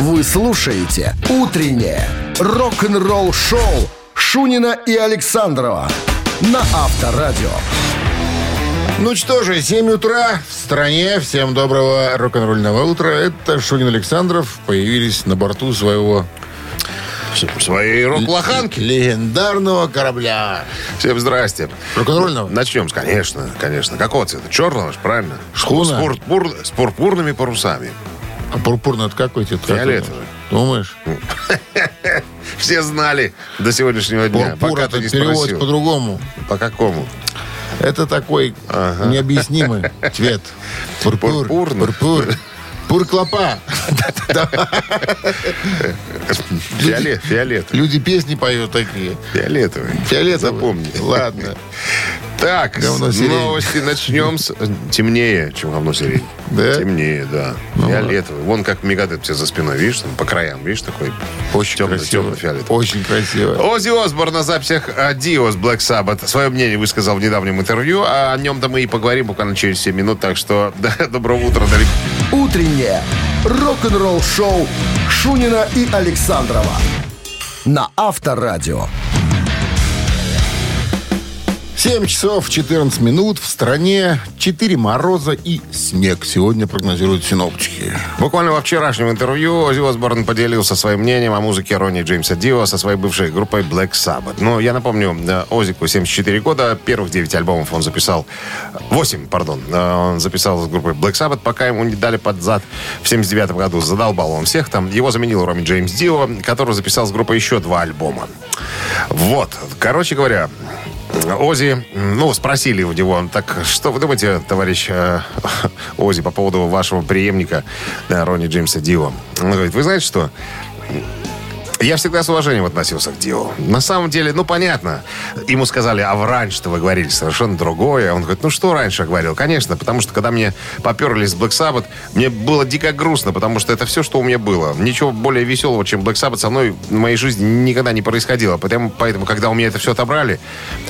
Вы слушаете «Утреннее рок-н-ролл-шоу» Шунина и Александрова на Авторадио. Ну что же, 7 утра в стране. Всем доброго рок-н-ролльного утра. Это Шунин Александров. Появились на борту своего Своей рок-лоханки. легендарного корабля. Всем здрасте. Рок-н-ролльного? Начнем, с- конечно, конечно. Какого цвета? Черного ж, правильно? Шхуна. С, пурпур- с пурпурными парусами. А пурпурный это какой цвет? Фиолетовый. Думаешь? Все знали до сегодняшнего дня. Пурпур это ты не перевод спросил. по-другому. По какому? Это такой необъяснимый цвет. Пурпур. Пурпурный. Пурпур. Пурклопа. Фиолет, фиолетовый. Люди песни поют такие. Фиолетовый. Фиолетовый. Запомни. Ладно. Так, Говно новости начнем с... Темнее, чем говно сирень. Да? Темнее, да. Фиолетовый. Вон как мегадет тебе за спиной, видишь, там по краям, видишь, такой Очень темно- красиво. темно-фиолетовый. Очень красиво. Ози Осборн на записях э, Дио с Black Sabbath свое мнение высказал в недавнем интервью, а о нем-то мы и поговорим буквально через 7 минут, так что да, доброго утра, дорогие. «Утреннее рок-н-ролл-шоу» Шунина и Александрова на Авторадио. 7 часов 14 минут. В стране 4 мороза и снег. Сегодня прогнозируют синоптики. Буквально во вчерашнем интервью Ози Осборн поделился своим мнением о музыке Ронни Джеймса Дио со своей бывшей группой Black Sabbath. Ну, я напомню, э, Озику 74 года, первых 9 альбомов он записал, 8, пардон, э, он записал с группой Black Sabbath, пока ему не дали под зад в 79 году. Задолбал он всех там. Его заменил Ронни Джеймс Дио, который записал с группой еще два альбома. Вот. Короче говоря, Ози, ну, спросили у него, так что вы думаете, товарищ э, Ози, по поводу вашего преемника да, Ронни Джеймса Дио? Он говорит, вы знаете что? Я всегда с уважением относился к Дио. На самом деле, ну, понятно. Ему сказали, а раньше-то вы говорили совершенно другое. Он говорит, ну, что раньше я говорил? Конечно, потому что, когда мне поперли с Black Sabbath, мне было дико грустно, потому что это все, что у меня было. Ничего более веселого, чем Black Sabbath со мной в моей жизни никогда не происходило. Поэтому, поэтому когда у меня это все отобрали,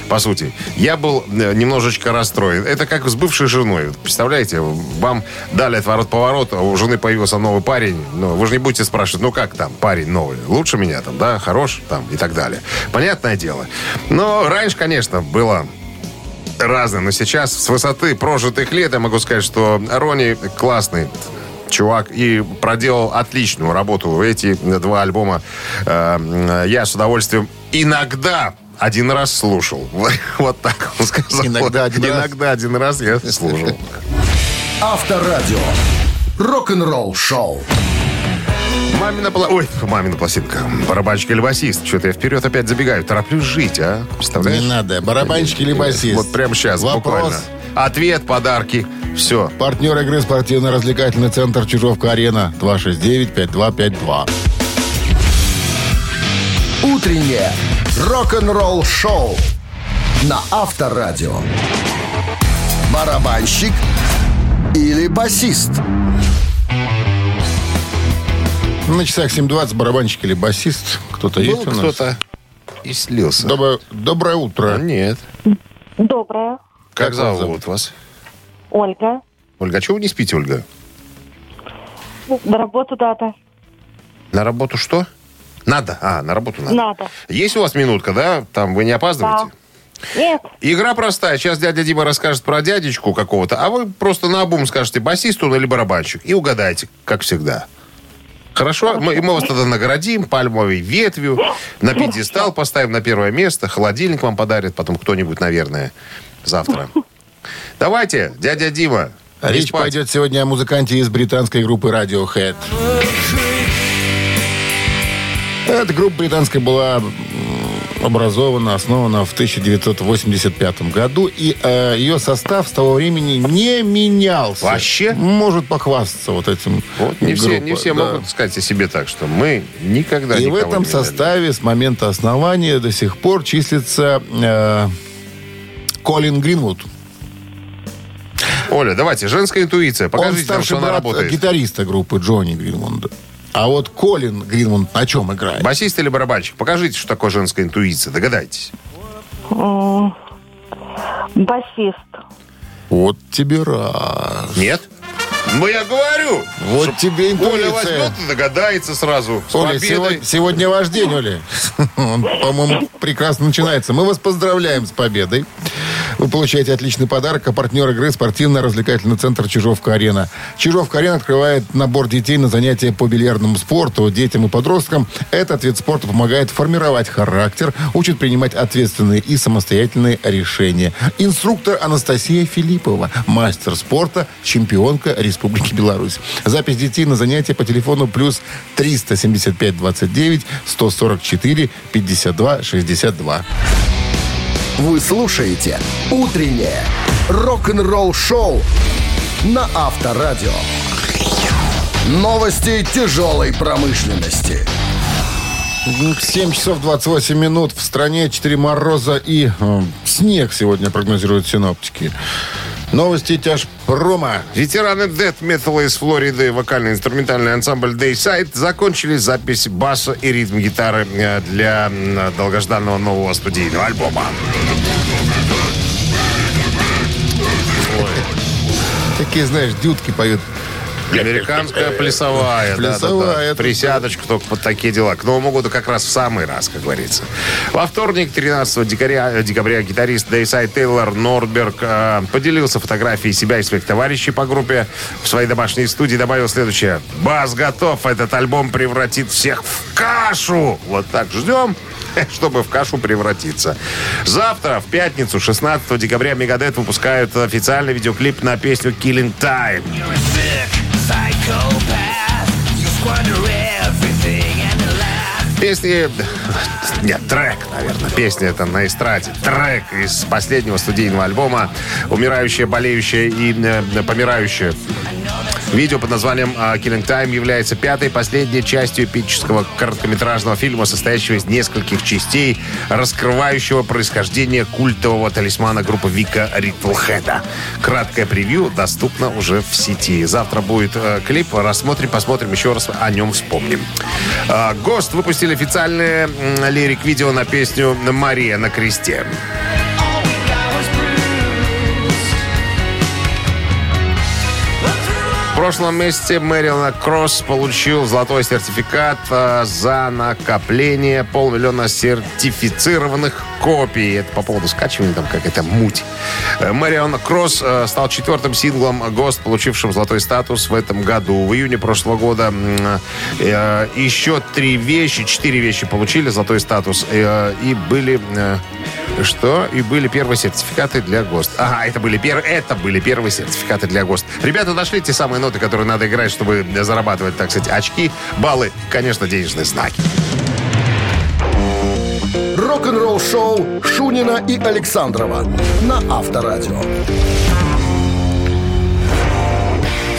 по сути, я был э, немножечко расстроен. Это как с бывшей женой. Представляете, вам дали отворот-поворот, а у жены появился новый парень. Ну, вы же не будете спрашивать, ну как там, парень новый? Лучше меня там, да, хорош там и так далее. Понятное дело. Но раньше, конечно, было разное. Но сейчас с высоты прожитых лет я могу сказать, что Ронни классный чувак и проделал отличную работу. Эти два альбома э, я с удовольствием иногда один раз слушал. Вот так он сказал. Иногда один раз? Иногда один раз я слушал. Авторадио. Рок-н-ролл-шоу. Мамина пла... Ой, мамина пластинка. Барабанщик или басист. Что-то я вперед опять забегаю. Тороплюсь жить, а? Представляешь? Не надо. Барабанщик или басист? Вот прямо сейчас, Вопрос. буквально. Ответ, подарки. Все. Партнер игры спортивно-развлекательный центр Чижовка-Арена. 269-5252. «Утреннее рок-н-ролл-шоу» на Авторадио. Барабанщик или басист? На часах 7.20 барабанщик или басист. Кто-то Был есть у нас? кто-то и слился. Доброе, доброе утро. А нет. Доброе. Как, Как зовут зовут? вас? Ольга. Ольга, а чего вы не спите, Ольга? На работу дата. На работу что? Надо. А, на работу надо. Надо. Есть у вас минутка, да? Там вы не опаздываете? Нет. Игра простая. Сейчас дядя Дима расскажет про дядечку какого-то, а вы просто на обум скажете, басист он или барабанщик. И угадайте, как всегда. Хорошо? Мы, мы вас тогда наградим пальмовой ветвью, на пьедестал поставим на первое место, холодильник вам подарит потом кто-нибудь, наверное, завтра. Давайте, дядя Дима. Речь спать. пойдет сегодня о музыканте из британской группы Radiohead. Эта группа британская была образована, основана в 1985 году, и э, ее состав с того времени не менялся. Вообще? Может похвастаться вот этим. Вот не все, не группа, все да. могут сказать о себе так, что мы никогда И в этом не меняли. составе с момента основания до сих пор числится э, Колин Гринвуд. Оля, давайте, женская интуиция. Он Покажите нам, старший что она брат работает. гитариста группы Джонни Гринвуда. А вот Колин Гринвуд на чем играет? Басист или барабанщик? Покажите, что такое женская интуиция. Догадайтесь. Басист. Вот тебе раз. Нет? Ну, я говорю. Вот тебе Оля интуиция. возьмет и догадается сразу. Оля, сегодня, сегодня ваш день, Оля. Он, по-моему, прекрасно начинается. Мы вас поздравляем с победой. Вы получаете отличный подарок, а партнер игры спортивно-развлекательный центр «Чижовка-арена». «Чижовка-арена» открывает набор детей на занятия по бильярдному спорту. Детям и подросткам этот вид спорта помогает формировать характер, учит принимать ответственные и самостоятельные решения. Инструктор Анастасия Филиппова, мастер спорта, чемпионка Республики Беларусь. Запись детей на занятия по телефону плюс 375 29 144 52 62. Вы слушаете «Утреннее рок-н-ролл-шоу» на Авторадио. Новости тяжелой промышленности. 7 часов 28 минут. В стране 4 мороза и э, снег сегодня прогнозируют синоптики. Новости тяжпрома. Ветераны дэт металла из Флориды, вокально-инструментальный ансамбль Dayside, закончили запись баса и ритм-гитары э, для долгожданного нового студийного альбома. Такие, знаешь, дудки поют. Американская плясовая. Плясовая, да-да-да. Присядочку только под такие дела. К Новому году как раз в самый раз, как говорится. Во вторник, 13 декабря, декабря гитарист Дейсай Тейлор Норберг э, поделился фотографией себя и своих товарищей по группе в своей домашней студии. Добавил следующее. Бас готов. Этот альбом превратит всех в кашу. Вот так ждем чтобы в кашу превратиться. Завтра, в пятницу, 16 декабря, Мегадет выпускают официальный видеоклип на песню Killing Time. Песни... Нет, трек, наверное. Песня это на эстраде. Трек из последнего студийного альбома «Умирающая, болеющая и э, помирающая». Видео под названием а, «Killing Time» является пятой, последней частью эпического короткометражного фильма, состоящего из нескольких частей, раскрывающего происхождение культового талисмана группы Вика Ритлхеда. Краткое превью доступно уже в сети. Завтра будет э, клип, рассмотрим, посмотрим, еще раз о нем вспомним. А, Гост выпустили официальное лирик-видео на песню «Мария на кресте». В прошлом месяце Мэрилна Кросс получил золотой сертификат э, за накопление полмиллиона сертифицированных копий. Это по поводу скачивания, там какая-то муть. Э, Мэрион Кросс э, стал четвертым синглом ГОСТ, получившим золотой статус в этом году. В июне прошлого года еще три вещи, четыре вещи получили золотой статус. и были... что? И были первые сертификаты для ГОСТ. Ага, это были, пер... это были первые сертификаты для ГОСТ. Ребята нашли те самые ноты, которые надо играть, чтобы зарабатывать, так сказать, очки, баллы, конечно, денежные знаки. Рок-н-ролл-шоу Шунина и Александрова на Авторадио.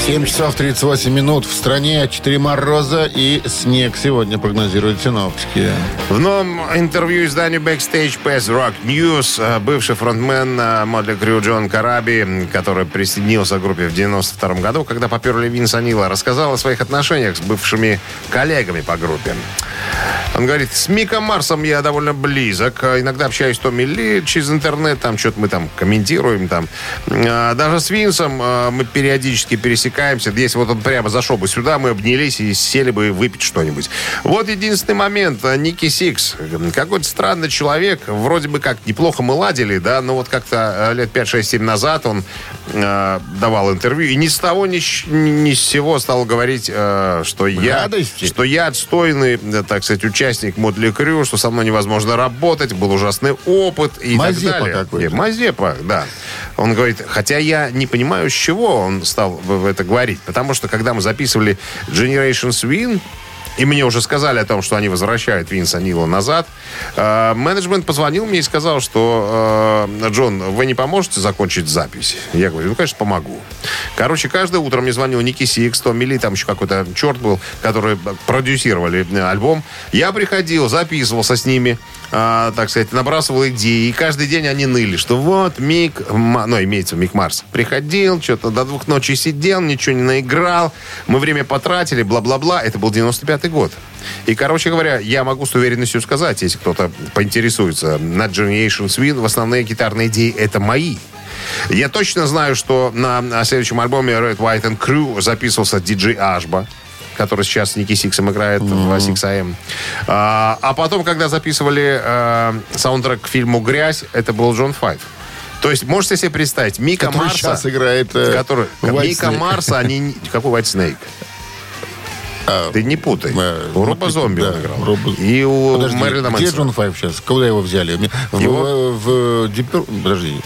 7 часов 38 минут. В стране 4 мороза и снег сегодня прогнозируют синоптики. В новом интервью изданию Backstage Pass Rock News э, бывший фронтмен э, Модли Крю Джон Караби, который присоединился к группе в 92 году, когда поперли Винса Нила, рассказал о своих отношениях с бывшими коллегами по группе. Он говорит, с Миком Марсом я довольно близок. Иногда общаюсь с Томми Ли через интернет, там что-то мы там комментируем. Там. А, Даже с Винсом а, мы периодически пересекаемся. Если вот он прямо зашел бы сюда, мы обнялись и сели бы выпить что-нибудь. Вот единственный момент. Ники Сикс. Какой-то странный человек. Вроде бы как неплохо мы ладили, да, но вот как-то а, лет 5-6-7 назад он давал интервью и ни с того, ни, с- ни с сего стал говорить, что я, Гадости? что я отстойный, да, так сказать, участник Mötley Crüe, что со мной невозможно работать, был ужасный опыт и Мазепа так далее. какой-то. Мазепа, да. Он говорит, хотя я не понимаю, с чего он стал в это говорить. Потому что, когда мы записывали Generation Swine, и мне уже сказали о том, что они возвращают Винса Нила назад. э, менеджмент позвонил мне и сказал, что э, Джон, вы не поможете закончить запись? Я говорю, ну, конечно, помогу. Короче, каждое утро мне звонил Ники Сикс, Томми Ли, там еще какой-то черт был, продюсировали э, альбом. Я приходил, записывался с ними, так сказать, набрасывал идеи. И каждый день они ныли, что вот Мик, ну, имеется Мик Марс, приходил, что-то до двух ночи сидел, ничего не наиграл, мы время потратили, бла-бла-бла. Это был 95-й год. И, короче говоря, я могу с уверенностью сказать, если кто-то поинтересуется, на Generation Swing в основные гитарные идеи это мои. Я точно знаю, что на, на следующем альбоме Red, White and Crew записывался диджей Ашба который сейчас с Ники Сиксом играет в Sixx:A.M.. А, а потом, когда записывали э, саундтрек к фильму «Грязь», это был Джон Файв. То есть, можете себе представить, Мика Который Марса... сейчас играет, э, который, Мика. Марса, они... Какой White Snake? А, Ты не путай. э, у Роба Зомби да, он играл. Роба- И у Подожди, Мэрилина где Мэнсона. Джон Файв сейчас? Куда его взяли? В, Его? в, в Purple? Подожди.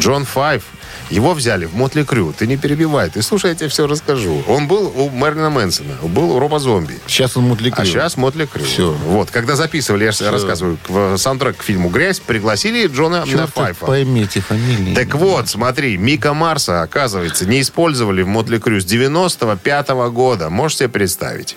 Джон Файв. Его взяли в Mötley Crüe. Ты не перебивай. Ты слушай, я тебе все расскажу. Он был у Мэрилина Мэнсона. Был у Роба Зомби. Сейчас он Mötley А сейчас Mötley Crüe. Всё. Вот, когда записывали, я же рассказываю, к- в саундтрек к фильму «Грязь», пригласили Джона Файфа. поймите фамилии. Так вот, смотри, Мика Марса, оказывается, не использовали в Мотли Крю с 95 года. Можете себе представить?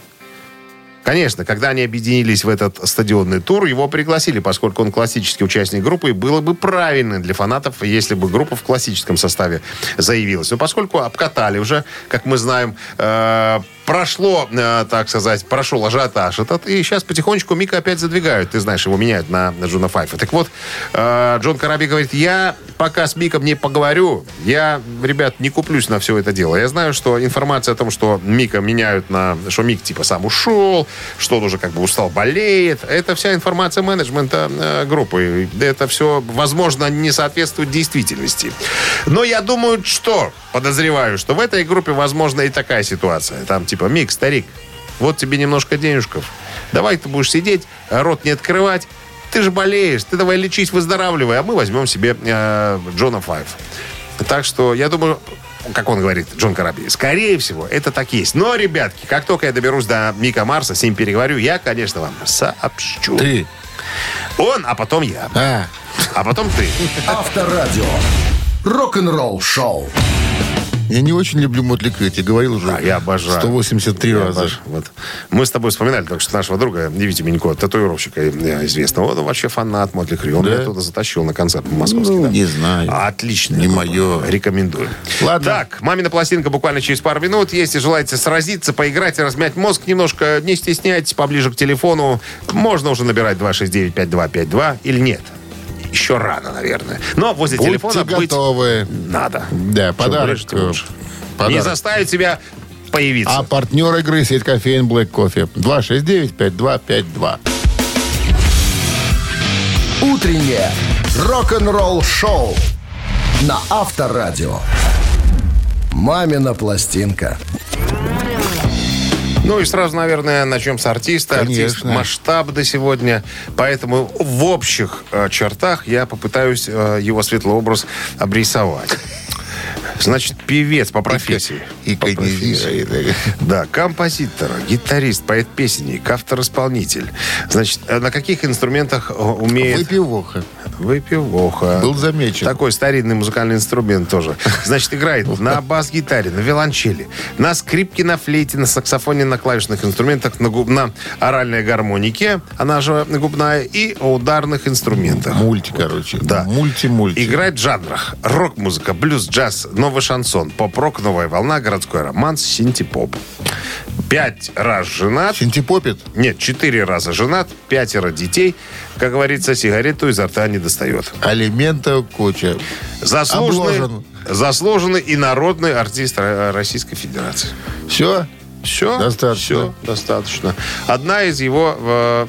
Конечно, когда они объединились в этот стадионный тур, его пригласили, поскольку он классический участник группы, и было бы правильно для фанатов, если бы группа в классическом составе заявилась. Но поскольку обкатали уже, как мы знаем, э, прошло, э, так сказать, прошел ажиотаж этот, и сейчас потихонечку Мика опять задвигают. Ты знаешь, его меняют на, на Джона Файфа. Так вот, э, Джон Караби говорит, я пока с Миком не поговорю, я, ребят, не куплюсь на все это дело. Я знаю, что информация о том, что Мика меняют на... Что Мик типа сам ушел, что он уже как бы устал, болеет. Это вся информация менеджмента э, группы. Это все, возможно, не соответствует действительности. Но я думаю, что, подозреваю, что в этой группе, возможно, и такая ситуация. Там типа, Мик, старик, вот тебе немножко денежков. Давай ты будешь сидеть, рот не открывать. Ты же болеешь, ты давай лечись, выздоравливай, а мы возьмем себе э, Джона Файв. Так что, я думаю, как он говорит, Джон Караби, скорее всего, это так есть. Но, ребятки, как только я доберусь до Мика Марса, с ним переговорю, я, конечно, вам сообщу. Ты. Он, а потом я. А, А потом ты. Авторадио. Рок-н-ролл шоу. Я не очень люблю Мотли Крю, я говорил уже. А я обожаю. 183 Я раза. обожаю. Вот. Мы с тобой вспоминали только что нашего друга Витя Минько, татуировщика э, известного. Он вообще фанат Мотли Крю. Он Да? меня туда затащил на концерт московский. Ну, да. не знаю. Отлично. Не мое. Рекомендую. Ладно. Так, мамина пластинка буквально через пару минут. Если желаете сразиться, поиграть и размять мозг немножко, не стесняйтесь, поближе к телефону. Можно уже набирать 269-5252 или нет. Еще рано, наверное. Но возле Будьте телефона быть готовы. надо. Да, Чем подарок. ближе, тем лучше. подарок. Не заставить себя появиться. А партнер игры сеть кофеин Black Кофе. 269-5252. Утреннее рок-н-ролл шоу на Авторадио. Мамина пластинка. Ну и сразу, наверное, начнем с артиста. Артист Конечно. масштаб до сегодня. Поэтому в общих э, чертах я попытаюсь э, его светлый образ обрисовать. Значит, певец по профессии. И По профессии. Да, композитор, гитарист, поэт-песенник, автор-исполнитель. Значит, э, на каких инструментах умеет... Выпивоха. Выпивоха. Был замечен. Такой старинный музыкальный инструмент тоже. Значит, играет на бас-гитаре, на виолончели, на скрипке, на флейте, на саксофоне, на клавишных инструментах, на, губ- на оральной гармонике, она же губная, и ударных инструментах. Мульти, короче. Да. Мульти-мульти. Играет в жанрах рок-музыка, блюз, джаз, новый шансон, поп-рок, новая волна, городской романс, синти-поп. Пять раз женат. Синтепопит? Нет, четыре раза женат, пятеро детей. Как говорится, сигарету изо рта не достает. Алиментов куча. Заслуженный, Обложен. заслуженный и народный артист Ро- Российской Федерации. Все? Все? Достаточно. Все, достаточно. Одна из его, э,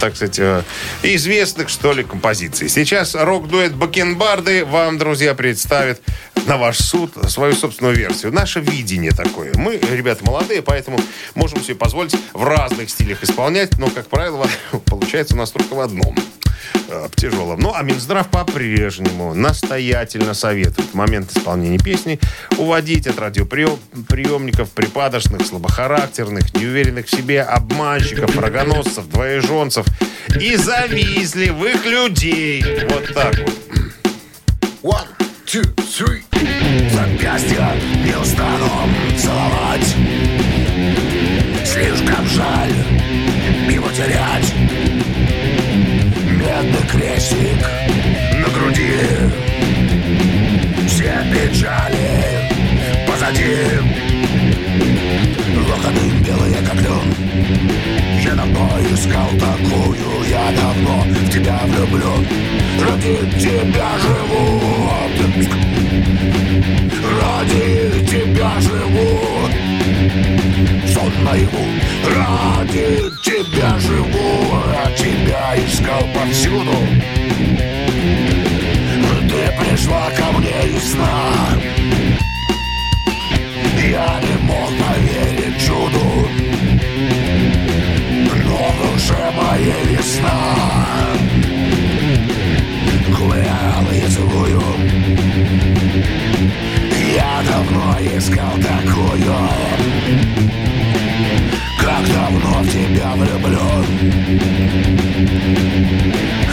так сказать, э, известных, что ли, композиций. Сейчас рок-дуэт Бакенбарды вам, друзья, представит на ваш суд свою собственную версию. Наше видение такое. Мы, ребята, молодые, поэтому можем себе позволить в разных стилях исполнять, но, как правило, получается у нас только в одном в тяжелом. Ну, а Минздрав по-прежнему настоятельно советует в момент исполнения песни уводить от радиоприемников припадочных, слабохарактерных, неуверенных в себе обманщиков, рогоносцев, двоеженцев и завистливых людей. Вот так вот. One, two, three. Запястья не устану целовать влюблен Ради тебя живу Ради тебя живу Сон наяву. Ради тебя живу Я тебя искал повсюду. Ты пришла ко мне из сна. Я не мог поверить чуду. Но в душе моей весна Гулял я целую Я давно искал такую Как давно в тебя влюблен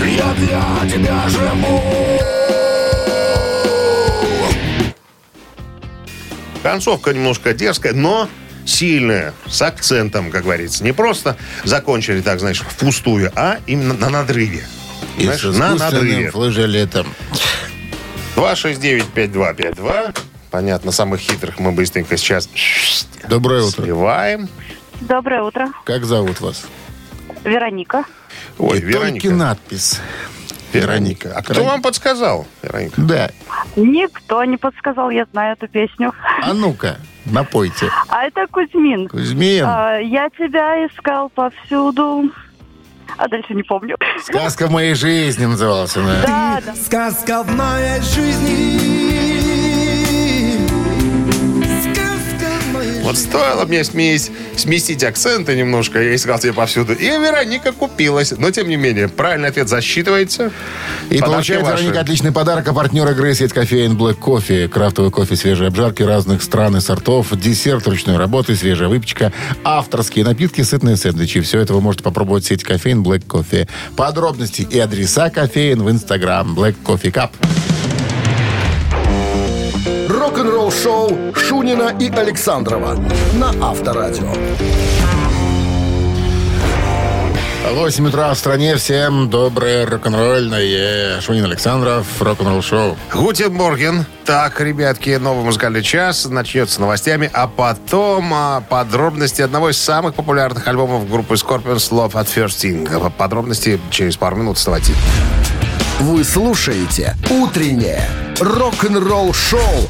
Я для тебя живу Концовка немножко дерзкая, но сильная, с акцентом, как говорится. Не просто закончили так, знаешь, впустую, а именно на надрыве. И Знаешь, на искусственным надрыве. флажолетом. 269-5252. Понятно, самых хитрых мы быстренько сейчас Доброе утро. сливаем. Доброе утро. Как зовут вас? Вероника. Ой, И Вероника. только надпись. Вероника. А кто вам подсказал, Вероника? Да. Никто не подсказал, я знаю эту песню. А ну-ка, напойте. А это Кузьмин. Кузьмин, А, я тебя искал повсюду. А дальше не помню. сказка в моей жизни называлась она. Да, да. Сказка в моей жизни. Вот стоило мне смесь, сместить акценты немножко, я искал тебе повсюду. И Вероника купилась. Но, тем не менее, правильный ответ засчитывается. И Подарки получает ваши. Вероника отличный подарок. А партнер игры сеть кофеин Black Coffee. Крафтовый кофе свежей обжарки разных стран и сортов. Десерт ручной работы, свежая выпечка. Авторские напитки, сытные сэндвичи. Все это вы можете попробовать в сети кофеин Black Coffee. Подробности и адреса кофеин в Инстаграм Black Coffee Cup. Рок-н-ролл шоу Шунина и Александрова на Авторадио. 8 утра в стране. Всем доброе рок-н-ролльное. Шунин Александров, рок-н-ролл шоу. Guten Morgen. Так, ребятки, новый музыкальный час начнется с новостями, а потом а, подробности одного из самых популярных альбомов группы Scorpions Love at First Sting. Подробности через пару минут. Вставайте. Вы слушаете «Утреннее рок-н-ролл-шоу»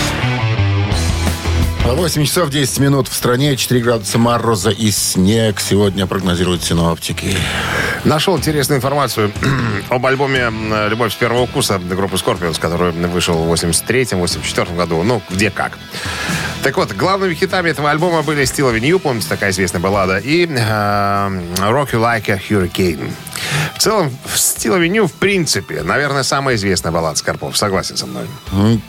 8 часов 10 минут в стране, 4 градуса мороза и снег. Сегодня прогнозируют синоптики. Нашел интересную информацию об альбоме «Любовь с первого вкуса» группы Scorpions, который вышел в 83-84 году. Ну, где как. Так вот, главными хитами этого альбома были «Still Avenue», помните, такая известная баллада, и э, «Rock You Like a Hurricane». В целом, «Still Avenue», в принципе, наверное, самая известная баллада Скорпов. Согласен со мной.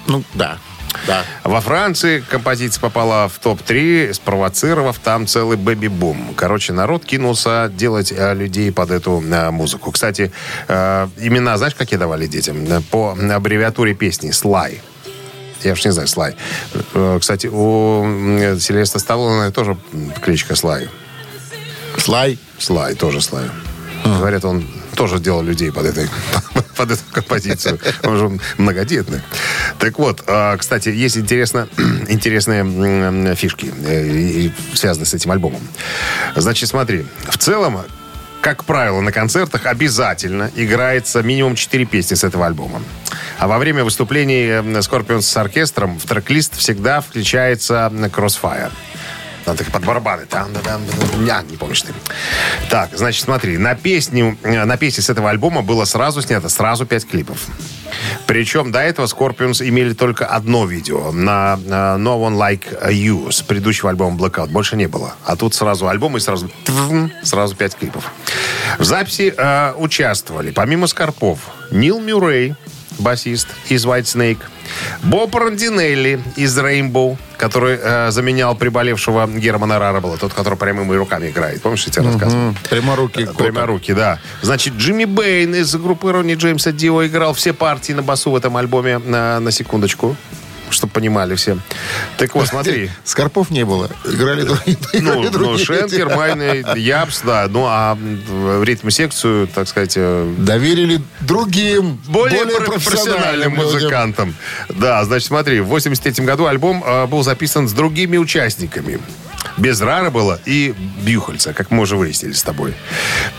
Ну, да. Да. Во Франции композиция попала в топ-3, спровоцировав там целый бэби-бум. Короче, народ кинулся делать э, людей под эту э, музыку. Кстати, э, имена, знаешь, какие давали детям? По аббревиатуре песни «Слай». Я уж не знаю, Слай. Кстати, у Сильвестра Сталлоне тоже кличка Слай. Слай. Слай, тоже Слай. Говорят, он тоже делал людей под, этой, под эту композицию. Он же многодетный. Так вот, а, кстати, есть интересно, интересные фишки, э, связанные с этим альбомом. Значит, смотри, в целом, как правило, на концертах обязательно играется минимум 4 песни с этого альбома. А во время выступлений э, Scorpions с оркестром в трек-лист всегда включается Crossfire. Там так под барабаны. Там, да, там, да, не помнишь ты. Так, значит, смотри. На песню, э, на песне с этого альбома было сразу снято сразу пять клипов. Причем до этого Scorpions имели только одно видео на э, No One Like You с предыдущего альбома Blackout. Больше не было. А тут сразу альбом и сразу, сразу пять клипов. В записи э, участвовали, помимо Скорпов, Нил Мюррей, басист из White Snake, Боб Рандинелли из Rainbow, который э, заменял приболевшего Германа Рарабла, тот, который прямыми руками играет. Помнишь, я тебе рассказывал? Пряморукий кота. Пряморукий, да. Значит, Джимми Бэйн из группы Ронни Джеймса Дио играл все партии на басу в этом альбоме, на, на секундочку, чтобы понимали все. Так вот, смотри. Скорпов не было. Играли другие. Ну, ну, другие. Шенкер, Майны, Япс, да. Ну, а ритм-секцию, так сказать, э, Доверили другим, более, более, про- профессиональным музыкантам. Да, значит, смотри, в 83 году альбом э, был записан с другими участниками. Без Рара было и Бьюхальца, как мы уже выяснили с тобой.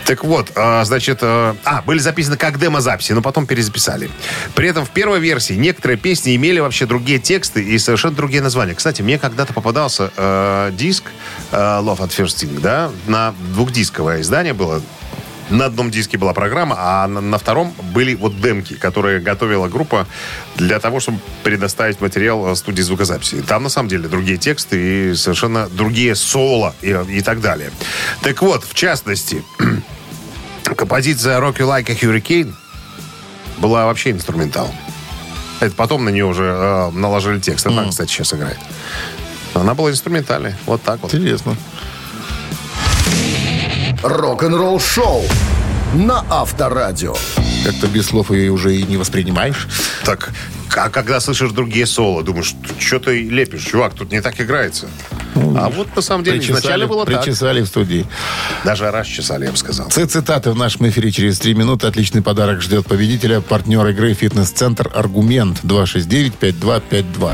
Так вот, э, значит... э, а, были записаны как демо-записи, но потом перезаписали. При этом в первой версии некоторые песни имели вообще другие тексты и совершенно другие названия. Кстати, мне когда-то попадался э, диск э, Love at First Sting, да, на двухдисковое издание было. На одном диске была программа, а на, на втором были вот демки, которые готовила группа для того, чтобы предоставить материал э, студии звукозаписи. Там, на самом деле, другие тексты и совершенно другие соло и, и так далее. Так вот, в частности, композиция «Rock You Like a Hurricane» была вообще инструментал. Это потом на нее уже э, наложили текст. Она, кстати, сейчас играет. Она была инструментальной. Вот так вот. Интересно. Рок-н-ролл шоу на Авторадио. Как-то без слов ее уже и не воспринимаешь. Так, а когда слышишь другие соло, думаешь, что ты лепишь, чувак, тут не так играется. А вот на самом деле изначально было так. причесали в студии. Даже раз чесали, я бы сказал. Ц- Цитаты в нашем эфире через три минуты. Отличный подарок ждет победителя. Партнер игры «Фитнес-центр Аргумент» 269-5252.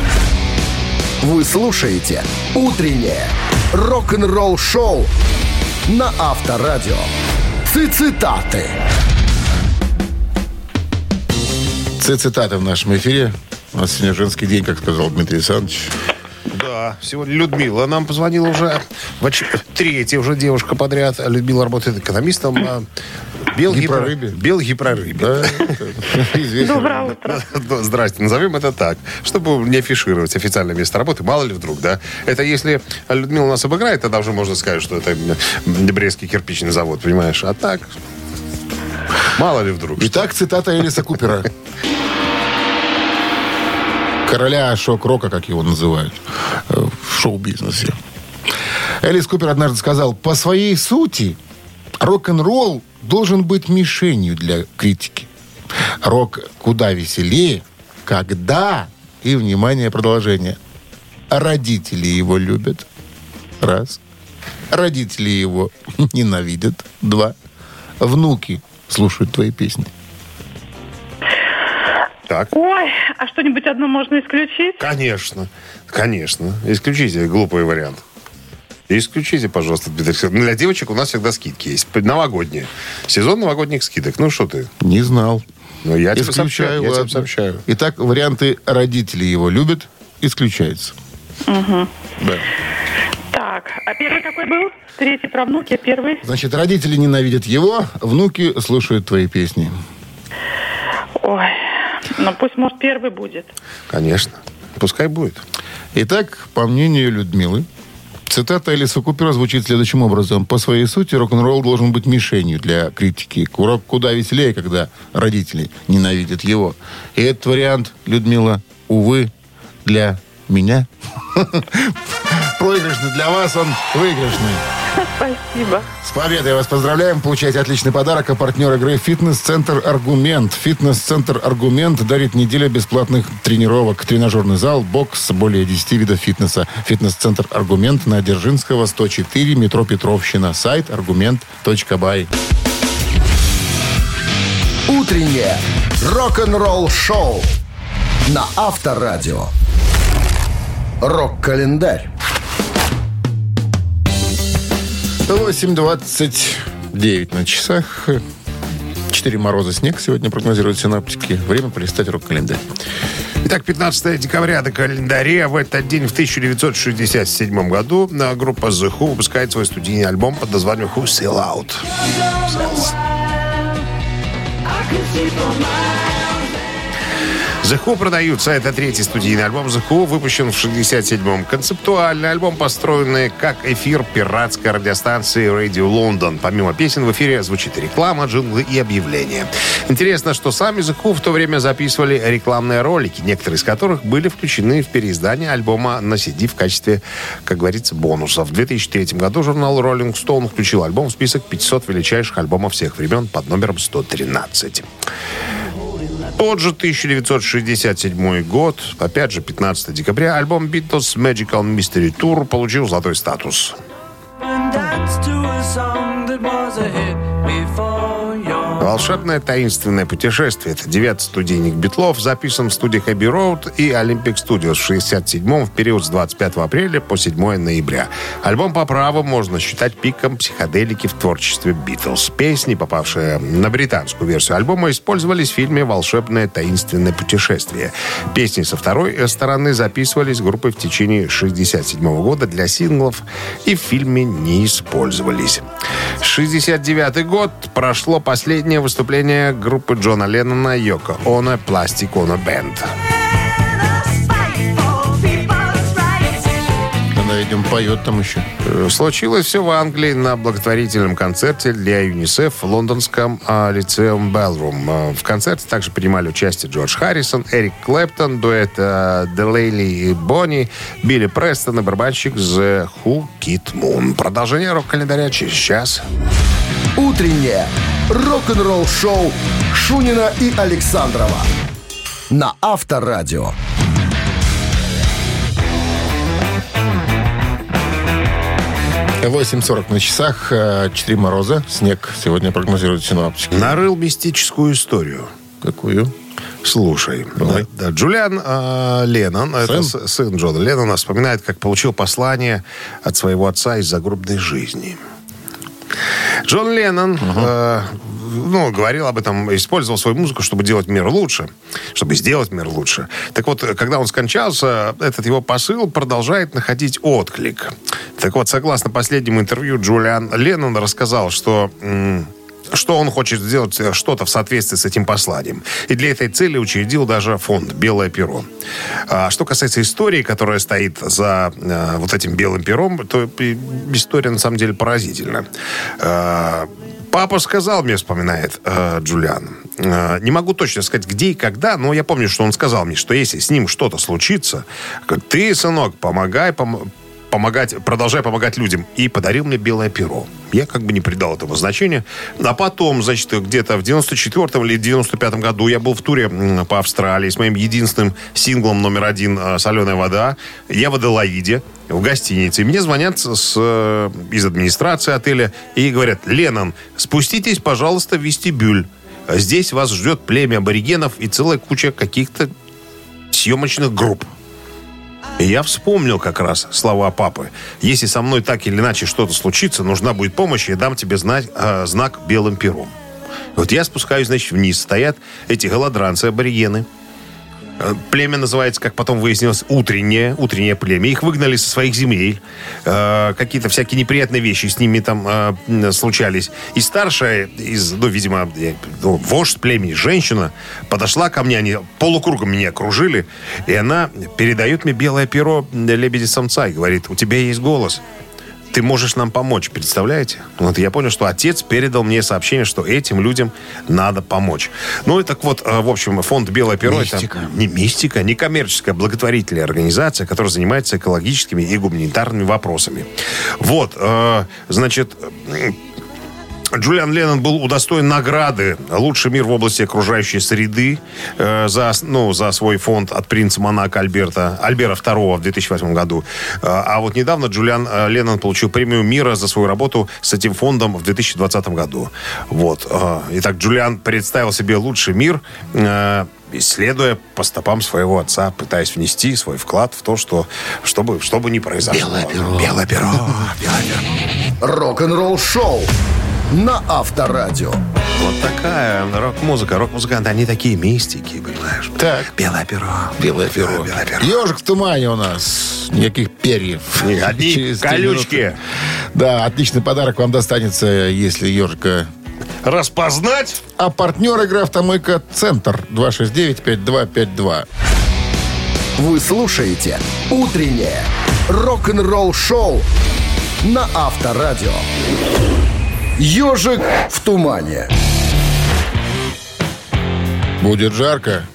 Вы слушаете «Утреннее рок-н-ролл шоу» на Авторадио. Цитаты. Цитаты в нашем эфире. У нас сегодня женский день, как сказал Дмитрий Александрович. Да, сегодня Людмила нам позвонила уже третья уже девушка подряд. Людмила работает экономистом. А, Гипрорыбе. Белгипрорыбе. Да, известно. Доброе утро. Да, Здрасте, назовем это так, чтобы не афишировать официальное место работы. Мало ли вдруг, да? Это если Людмила нас обыграет, тогда уже можно сказать, что это Брестский кирпичный завод, понимаешь? А так, мало ли вдруг. Итак, цитата Элиса Купера. Короля шок-рока, как его называют, э, в шоу-бизнесе. Элис Купер однажды сказал, по своей сути, рок-н-ролл должен быть мишенью для критики. Рок куда веселее, когда, и, внимание, продолжение, родители его любят. Раз. Родители его ненавидят. Два. Внуки слушают твои песни. Так, Ой, а что-нибудь одно можно исключить? конечно, конечно. Исключите глупый вариант. Исключите, пожалуйста, Дмитрий Александрович. Для девочек у нас всегда скидки есть. Новогодние. Сезон новогодних скидок. Ну что ты? Не знал. Ну, я тебе сообщаю. Я тебе сообщаю. Итак, варианты родители его любят, исключается. Да. Так, а первый какой был? Третий про внуки, а первый? Значит, родители ненавидят его, внуки слушают твои песни. Ой, ну пусть, может, первый будет. Конечно. Пускай будет. Итак, по мнению Людмилы, цитата Элиса Купера звучит следующим образом. По своей сути, рок-н-ролл должен быть мишенью для критики. Курок куда веселее, когда родители ненавидят его. И этот вариант, Людмила, увы, для меня. Проигрышный для вас, он выигрышный. Спасибо. С победой вас поздравляем. Получайте отличный подарок. А партнер игры «Фитнес-центр Аргумент». «Фитнес-центр Аргумент» дарит неделю бесплатных тренировок. Тренажерный зал, бокс, более 10 видов фитнеса. «Фитнес-центр Аргумент» на Дзержинского, 104, метро Петровщина. Сайт аргумент.бай. Утреннее рок-н-ролл шоу на Авторадио. Рок-календарь. 8.29 на часах. 4 мороза, снег сегодня прогнозируют синаптики. Время полистать рок-календарь. Итак, 15 декабря на календаре. В этот день, в 1967 году, на группа The Who выпускает свой студийный альбом под названием Who Sell Out. The Who продаются. Это третий студийный альбом The Who, выпущен в 67-м. Концептуальный альбом, построенный как эфир пиратской радиостанции Radio London. Помимо песен в эфире звучит реклама, джинглы и объявления. Интересно, что сами The Who в то время записывали рекламные ролики, некоторые из которых были включены в переиздание альбома на CD в качестве, как говорится, бонусов. В 2003 году журнал Rolling Stone включил альбом в список 500 величайших альбомов всех времен под номером 113. Тот же 1967 год, опять же 15 декабря, альбом Beatles Magical Mystery Tour получил золотой статус. And Волшебное таинственное путешествие. Это девятый студийник Битлов, записан в студиях Abbey Road и Olympic Studios в 67-м в период с 25 апреля по 7 ноября. Альбом по праву можно считать пиком психоделики в творчестве Битлз. Песни, попавшие на британскую версию альбома, использовались в фильме «Волшебное таинственное путешествие». Песни со второй стороны записывались группой в течение 67 года для синглов и в фильме не использовались. 69 год прошло последнее выступление группы Джона Леннона Йоко Оно Пластик Оно Бенд. Видимо, поет там еще. Э, Случилось все в Англии на благотворительном концерте для ЮНИСЕФ в лондонском а, лицеум Белрум. А, В концерте также принимали участие Джордж Харрисон, Эрик Клэптон, дуэт а, Делейли и Бонни, Билли Престон и барабанщик The Who Kid Moon. Продолжение рок-календаря через час. Утреннее рок-н-ролл-шоу Шунина и Александрова на Авторадио. 8.40 на часах, 4 мороза, снег сегодня прогнозируют синоптики. Нарыл мистическую историю. Какую? Слушай, Давай. да, да, Джулиан э, Леннон, это Сын? с- сын Джона Леннона, вспоминает, как получил послание от своего отца из загробной жизни. Джон Леннон, э, ну, говорил об этом, использовал свою музыку, чтобы делать мир лучше, чтобы сделать мир лучше. Так вот, когда он скончался, этот его посыл продолжает находить отклик. Так вот, согласно последнему интервью, Джулиан Леннон рассказал, что... что он хочет сделать э, что-то в соответствии с этим посланием. И для этой цели учредил даже фонд «Белое перо». А что касается истории, которая стоит за э, вот этим белым пером, то история на самом деле поразительна. Папа сказал мне, вспоминает э, Джулиан, э, не могу точно сказать, где и когда, но я помню, что он сказал мне, что если с ним что-то случится, ты, сынок, помогай, пом- помогать, продолжай помогать людям. И подарил мне белое перо. Я как бы не придал этому значения. А потом, значит, где-то в 94-м или 95-м году я был в туре по Австралии с моим единственным синглом номер один э, «Соленая вода». Я в Аделаиде, в гостинице. И мне звонят с, э, из администрации отеля и говорят, Леннон, спуститесь, пожалуйста, в вестибюль. Здесь вас ждет племя аборигенов и целая куча каких-то съемочных групп. И я вспомнил как раз слова папы. Если со мной так или иначе что-то случится, нужна будет помощь, я дам тебе знать, э, знак белым пером. Вот я спускаюсь, значит, вниз. Стоят эти голодранцы, аборигены. Э, Племя называется, как потом выяснилось, утреннее, утреннее племя. Их выгнали со своих земель. Э, какие-то всякие неприятные вещи с ними там э, случались. И старшая из, ну, видимо, ну, вождь племени, женщина, подошла ко мне, они полукругом меня окружили, и она передает мне белое перо лебеди-самца и говорит, у тебя есть голос. Ты можешь нам помочь, представляете? Вот я понял, что отец передал мне сообщение, что этим людям надо помочь. Ну и так вот, э, в общем, фонд «Белое перо» Мистика. это не мистика, не коммерческая благотворительная организация, которая занимается экологическими и гуманитарными вопросами. Вот, э, значит, Джулиан Леннон был удостоен награды «Лучший мир в области окружающей среды» э, за, ну, за свой фонд от принца Монако Альберта, Альбера II в 2008 году. Э, а вот недавно Джулиан э, Леннон получил премию мира за свою работу с этим фондом в 2020 году. Вот. Итак, Джулиан представил себе лучший мир, э, исследуя по стопам своего отца, пытаясь внести свой вклад в то, что, чтобы, чтобы не произошло. Белое перо. Белое перо. Белое перо. Рок-н-ролл-шоу на Авторадио. Вот такая рок-музыка. Рок-музыканты, они такие мистики, понимаешь? Так. Белое перо. Белое перо. Белое перо. Ежик в тумане у нас. Никаких перьев. Не, одни колючки. минуты. Да, отличный подарок вам достанется, если ежика Распознать? А партнер игры «Автомойка Центр» 269-5252. Вы слушаете «Утреннее рок-н-ролл-шоу» на Авторадио. «Ежик в тумане». Будет жарко,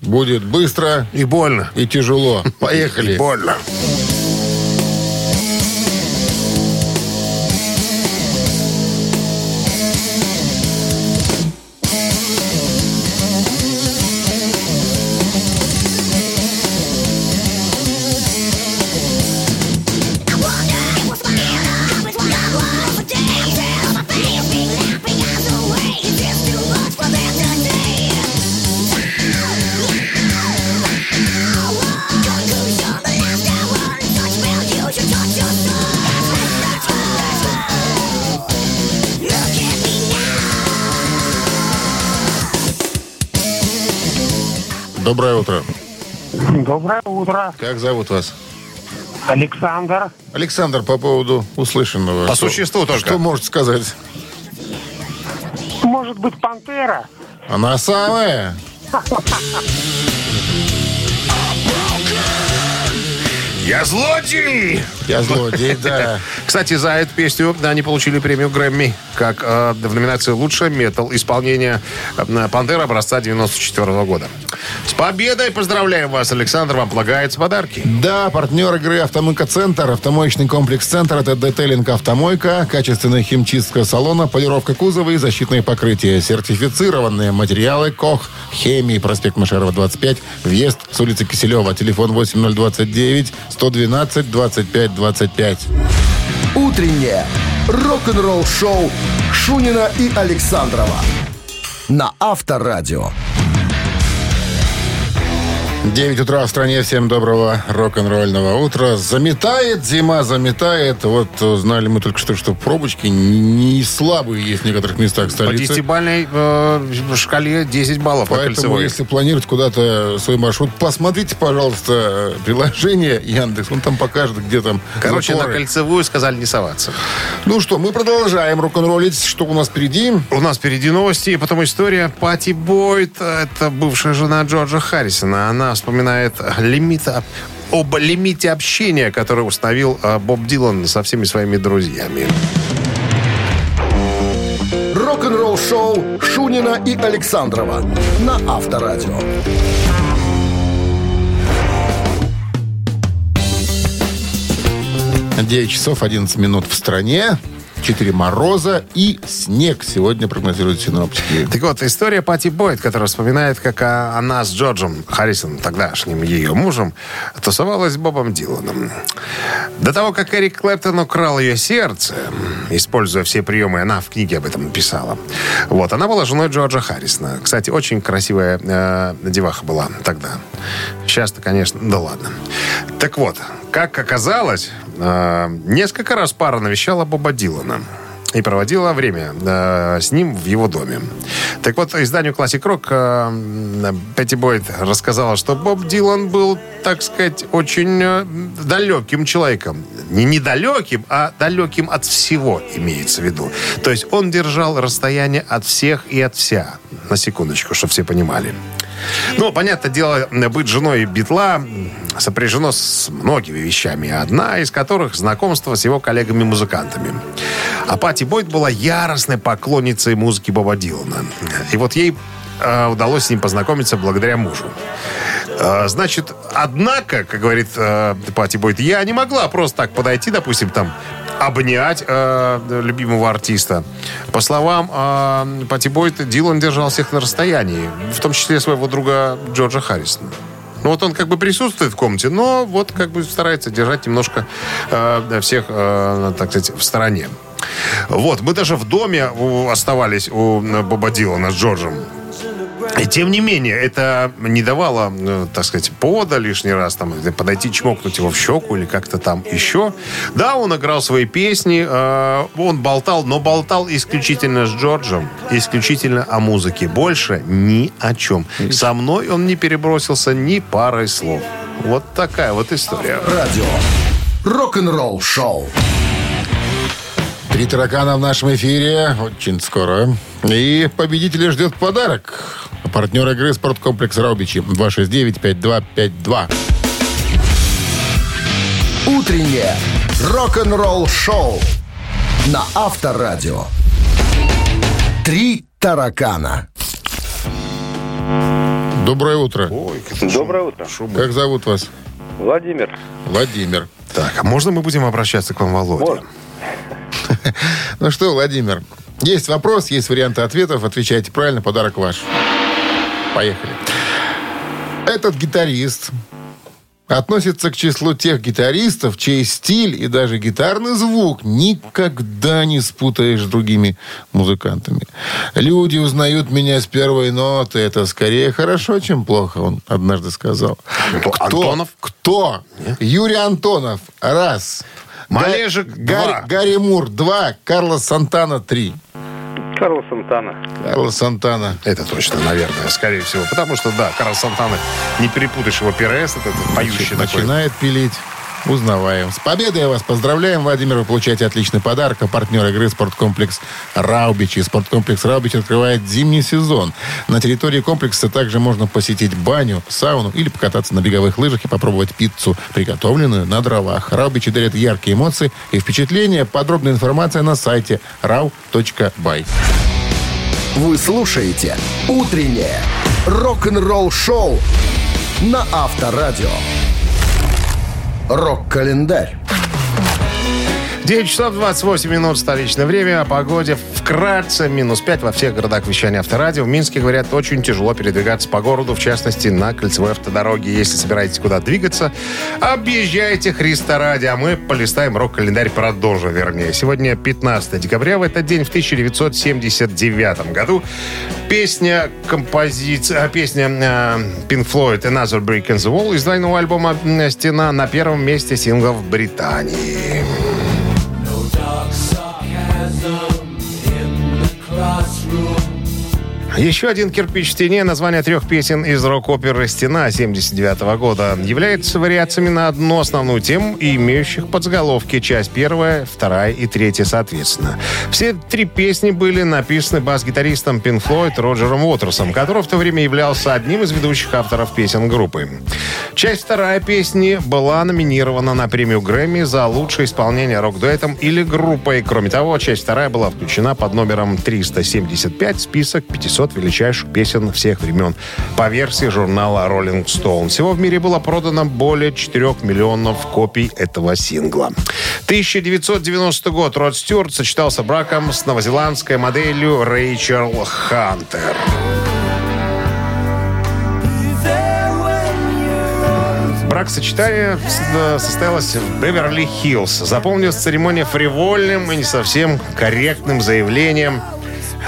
будет быстро И больно. и тяжело. Поехали. И больно. Доброе утро, Как зовут вас? Александр. Александр, по поводу услышанного. По Что- существу только. Что можете сказать? Может быть, пантера? Она самая. Я злодей! Я злодей, да. Кстати, за эту песню они получили премию Грэмми как э, в номинации «Лучшее метал» исполнение э, «Пантера» образца 94 года. С победой! Поздравляем вас, Александр. Вам полагаются подарки. Да, партнер игры «Автомойка Центр». Автомоечный комплекс «Центр» — это детейлинг «Автомойка», качественная химчистка салона, полировка кузова и защитные покрытия. Сертифицированные материалы «Кох», «Хемии», проспект Машерова, 25, въезд с улицы Киселева. Телефон 8029 112 25 25. Утреннее рок-н-ролл-шоу Шунина и Александрова на Авторадио. 9 утра в стране. Всем доброго рок-н-ролльного утра. Заметает, зима заметает. Вот знали мы только что, что пробочки не слабые есть в некоторых местах По столицы. десятибалльной э, шкале 10 баллов по Поэтому, если планируете куда-то свой маршрут, посмотрите, пожалуйста, приложение Яндекс. Он там покажет, где там Короче, на заторы. кольцевую сказали не соваться. Ну что, мы продолжаем рок-н-роллить. Что у нас впереди? У нас впереди новости, и потом история. Пати Бойт, это бывшая жена Джорджа Харрисона. Она вспоминает лимита об лимите общения, который установил э, Боб Дилан со всеми своими друзьями. Рок-н-ролл-шоу Шунина и Александрова на Авторадио. 9 часов 11 минут в стране. 4 мороза и снег сегодня прогнозируют синоптики. Так вот, история Пати Бойт, которая вспоминает, как а, она с Джорджем Харрисоном, тогдашним ее мужем, тусовалась с Бобом Диланом. До того, как Эрик Клэптон украл ее сердце, используя все приемы, она в книге об этом написала. Вот, она была женой Джорджа Харрисона. Кстати, очень красивая э, деваха была тогда. Сейчас-то, конечно, да ладно. Так вот, как оказалось, э, несколько раз пара навещала Боба Дилана и проводила время э, с ним в его доме. Так вот, изданию Classic Rock э, Петти Бойд рассказала, что Боб Дилан был, так сказать, очень э, далеким человеком. Не недалеким, а далеким от всего, имеется в виду. То есть он держал расстояние от всех и от вся. На секундочку, чтобы все понимали. Ну, понятное дело, быть женой Битла сопряжено с многими вещами, одна из которых знакомство с его коллегами-музыкантами. А Пати Бойт была яростной поклонницей музыки Боба Дилана. И вот ей э, удалось с ним познакомиться благодаря мужу. Э, значит, однако, как говорит э, Пати Бойт, я не могла просто так подойти, допустим, там, обнять э, любимого артиста. По словам э, Пати Бойт, Дилан держал всех на расстоянии, в том числе своего друга Джорджа Харрисона. Ну вот он как бы присутствует в комнате, но вот как бы старается держать немножко э, всех, э, так сказать, в стороне. Вот, мы даже в доме оставались у э, Боба Дилана с Джорджем. И тем не менее, это не давало, э, так сказать, повода лишний раз там подойти, чмокнуть его в щеку или как-то там еще. Да, он играл свои песни, э, он болтал, но болтал исключительно с Джорджем, исключительно о музыке. Больше ни о чем. Со мной он не перебросился ни парой слов. Вот такая вот история. Радио. Рок-н-ролл-шоу. Три таракана в нашем эфире очень скоро. И победителя ждет подарок. Партнер игры «Спорткомплекс Раубичи». 269-5252. Утреннее рок-н-ролл-шоу на Авторадио. Три таракана. Доброе утро. Доброе утро. Как зовут вас? Владимир. Владимир. Так, а можно мы будем обращаться к вам, Володя? Можно. Ну что, Владимир, есть вопрос, есть варианты ответов. Отвечайте правильно, подарок ваш. Поехали. Этот гитарист относится к числу тех гитаристов, чей стиль и даже гитарный звук никогда не спутаешь с другими музыкантами. Люди узнают меня с первой ноты. Это скорее хорошо, чем плохо, он однажды сказал. Кто? Антонов? Кто? Юрий Антонов. Раз. Малежик, Гарри, два. Гарри Мур. Два. Карлос Сантана. Три. Карл Сантана. Карла Сантана. Это точно, наверное, скорее всего. Потому что, да, Карл Сантана, не перепутаешь его ПРС, это поющий такой. Начинает пилить. Узнаваем. С победой я вас поздравляем, Владимир. Вы получаете отличный подарок. А партнер игры «Спорткомплекс Раубичи». «Спорткомплекс Раубич» открывает зимний сезон. На территории комплекса также можно посетить баню, сауну или покататься на беговых лыжах и попробовать пиццу, приготовленную на дровах. Раубичи дарят яркие эмоции и впечатления. Подробная информация на сайте rau.by. Вы слушаете «Утреннее рок-н-ролл-шоу» на Авторадио. Рок-календарь. 9 часов 28 минут столичное время. О погоде вкратце. Минус 5 во всех городах вещания авторадио. В Минске, говорят, очень тяжело передвигаться по городу, в частности, на кольцевой автодороге. Если собираетесь куда двигаться, объезжайте Христа ради. А мы полистаем рок-календарь, продолжим, вернее. Сегодня 15 декабря. В этот день, в 1979 году, песня, композиция, песня э, Pink Floyd «Another Brick in the Wall» из двойного альбома «Стена» на первом месте синглов Британии. Еще один кирпич в стене, название трех песен из рок-оперы «Стена» 79 года, является вариациями на одну основную тему имеющих подзаголовки часть первая, вторая и третья соответственно. Все три песни были написаны бас-гитаристом Pink Floyd Роджером Уотерсом, который в то время являлся одним из ведущих авторов песен группы. Часть вторая песни была номинирована на премию Грэмми за лучшее исполнение рок-дуэтом или группой. Кроме того, часть вторая была включена под номером 375 в список 500 величайших песен всех времен по версии журнала Rolling Stone. Всего в мире было продано более 4 миллионов копий этого сингла. 1990 год. Род Стюарт сочетался браком с новозеландской моделью Рэйчел Хантер. Брак-сочетание с- состоялось в Беверли-Хиллз. Запомнилась церемония фривольным и не совсем корректным заявлением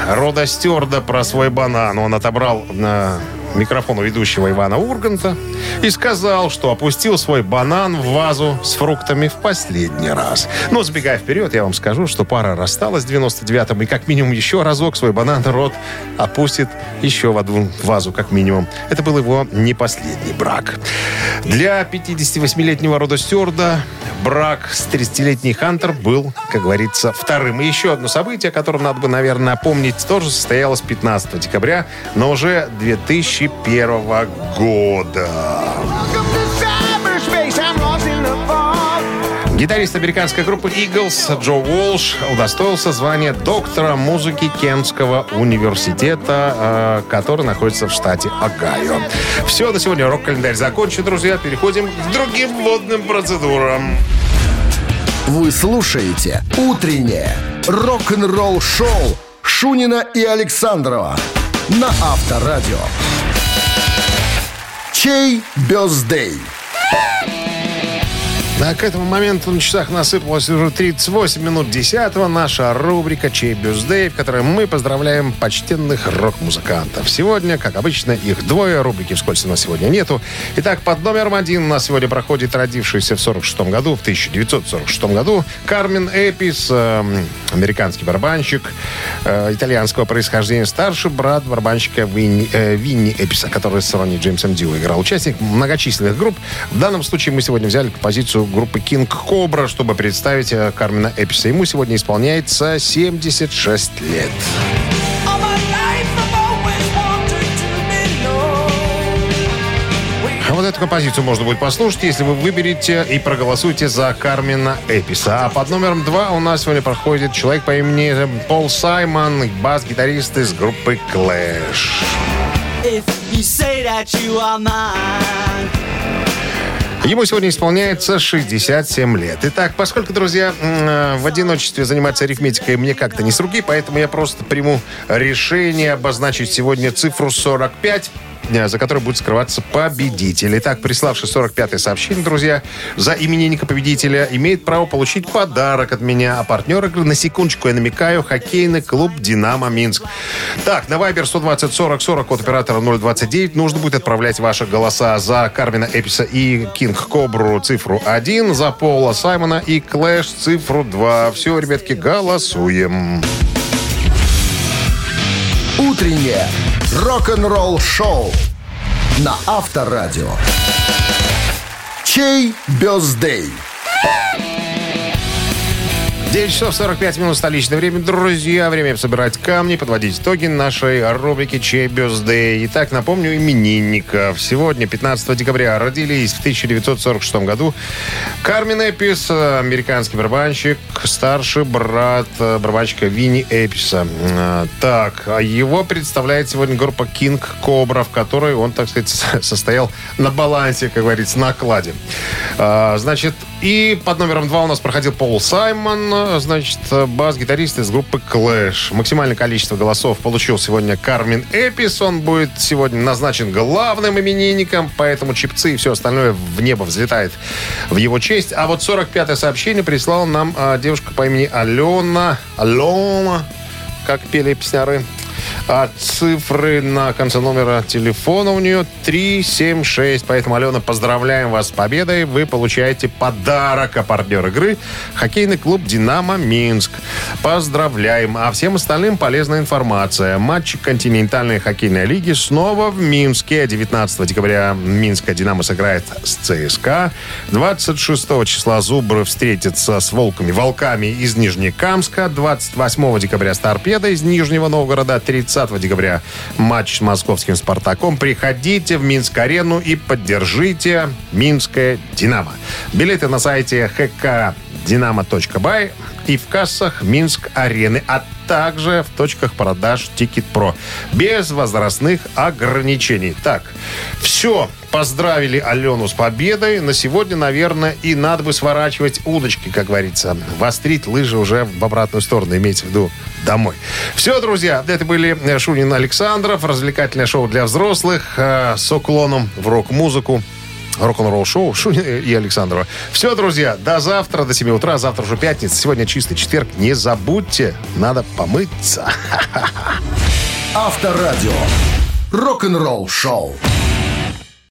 Рода Стюарда про свой банан. Он отобрал на микрофон у ведущего Ивана Урганта и сказал, что опустил свой банан в вазу с фруктами в последний раз. Но, сбегая вперед, я вам скажу, что пара рассталась в 99-м, и как минимум еще разок свой банан Род опустит еще в одну вазу, как минимум. Это был его не последний брак. Для 58-летнего Рода Стюарда брак с 30-летней Хантер был, как говорится, вторым. И еще одно событие, о котором надо бы, наверное, напомнить, тоже состоялось 15 декабря, но уже 2001 года. Гитарист американской группы Eagles Джо Уолш удостоился звания доктора музыки Кентского университета, э, который находится в штате Огайо. Все, на сегодня рок-календарь закончен, друзья. Переходим к другим водным процедурам. Вы слушаете «Утреннее рок-н-ролл-шоу» Шунина и Александрова на Авторадио. Чей бездей? А к этому моменту на часах насыпалось уже 38 минут 10 наша рубрика «Чей бюздей», в которой мы поздравляем почтенных рок-музыкантов. Сегодня, как обычно, их двое. Рубрики «Вскользь» у нас сегодня нету. Итак, под номером один у нас сегодня проходит родившийся в 46 году, в 1946 году, Кармен Эпис, эм, американский барабанщик э, итальянского происхождения, старший брат барабанщика Винни, э, Винни Эписа, который с Ронни Джеймсом Дио играл. Участник многочисленных групп. В данном случае мы сегодня взяли композицию группы King Cobra, чтобы представить э, Кармена Эписа. Ему сегодня исполняется 76 лет. А вот эту композицию можно будет послушать, если вы выберете и проголосуете за Кармина Эписа. А под номером два у нас сегодня проходит человек по имени Пол Саймон, бас-гитарист из группы Clash. If you say that you are mine. Ему сегодня исполняется 67 лет. Итак, поскольку, друзья, э, в одиночестве заниматься арифметикой мне как-то не с руки, поэтому я просто приму решение обозначить сегодня цифру 45 э, за которой будет скрываться победитель. Итак, приславший 45-е сообщение, друзья, за именинника победителя имеет право получить подарок от меня. А партнер игры, на секундочку я намекаю, хоккейный клуб «Динамо Минск». Так, на Viber 120 40 40 от оператора 029 нужно будет отправлять ваши голоса за Кармина Эписа и Кинг Кобру цифру 1, за Пола Саймона и Клэш цифру 2. Все, ребятки, голосуем. Утреннее рок-н-ролл-шоу на Авторадио. Чей birthday? 9 часов 45 минут столичное время. Друзья, время собирать камни, подводить итоги нашей рубрики «Чей бёздэй». Итак, напомню именинников. Сегодня, 15 декабря, родились в 1946 году Кармен Эпис, американский барабанщик, старший брат э, барабанщика Винни Эписа. Э, Так, а его представляет сегодня группа King Cobra, в которой он, так сказать, состоял на балансе, как говорится, на окладе. А, Значит, и под номером два у нас проходил Пол Саймон, значит, бас-гитарист из группы Clash. Максимальное количество голосов получил сегодня Кармен Эпис. Он будет сегодня назначен главным именинником, поэтому чипцы и все остальное в небо взлетает в его честь. А вот 45-е сообщение прислала нам а, девушка по имени Алена. Алена, как пели песняры. А цифры на конце номера телефона у нее 376. Поэтому, Алена, поздравляем вас с победой. Вы получаете подарок, а партнер игры – хоккейный клуб «Динамо Минск». Поздравляем. А всем остальным полезная информация. Матчи континентальной хоккейной лиги снова в Минске. 19 декабря Минская «Динамо» сыграет с ЦСКА. 26 числа Зубры встретятся с «Волками» «Волками» из Нижнекамска. 28 декабря с из Нижнего Новгорода. 30 декабря матч с московским «Спартаком». Приходите в Минск-арену и поддержите Минское «Динамо». Билеты на сайте динамо.бай и в кассах Минск-арены, а также в точках продаж Ticketpro. Без возрастных ограничений. Так, все. Поздравили Алену с победой. На сегодня, наверное, и надо бы сворачивать удочки, как говорится. Вострить лыжи уже в обратную сторону, имейте в виду домой. Все, друзья, это были Шунин Александров, развлекательное шоу для взрослых э, с уклоном в рок-музыку рок-н-ролл шоу Шунин и Александрова. Все, друзья, до завтра, до 7 утра. Завтра уже пятница. Сегодня чистый четверг. Не забудьте, надо помыться. Авторадио. Рок-н-ролл шоу.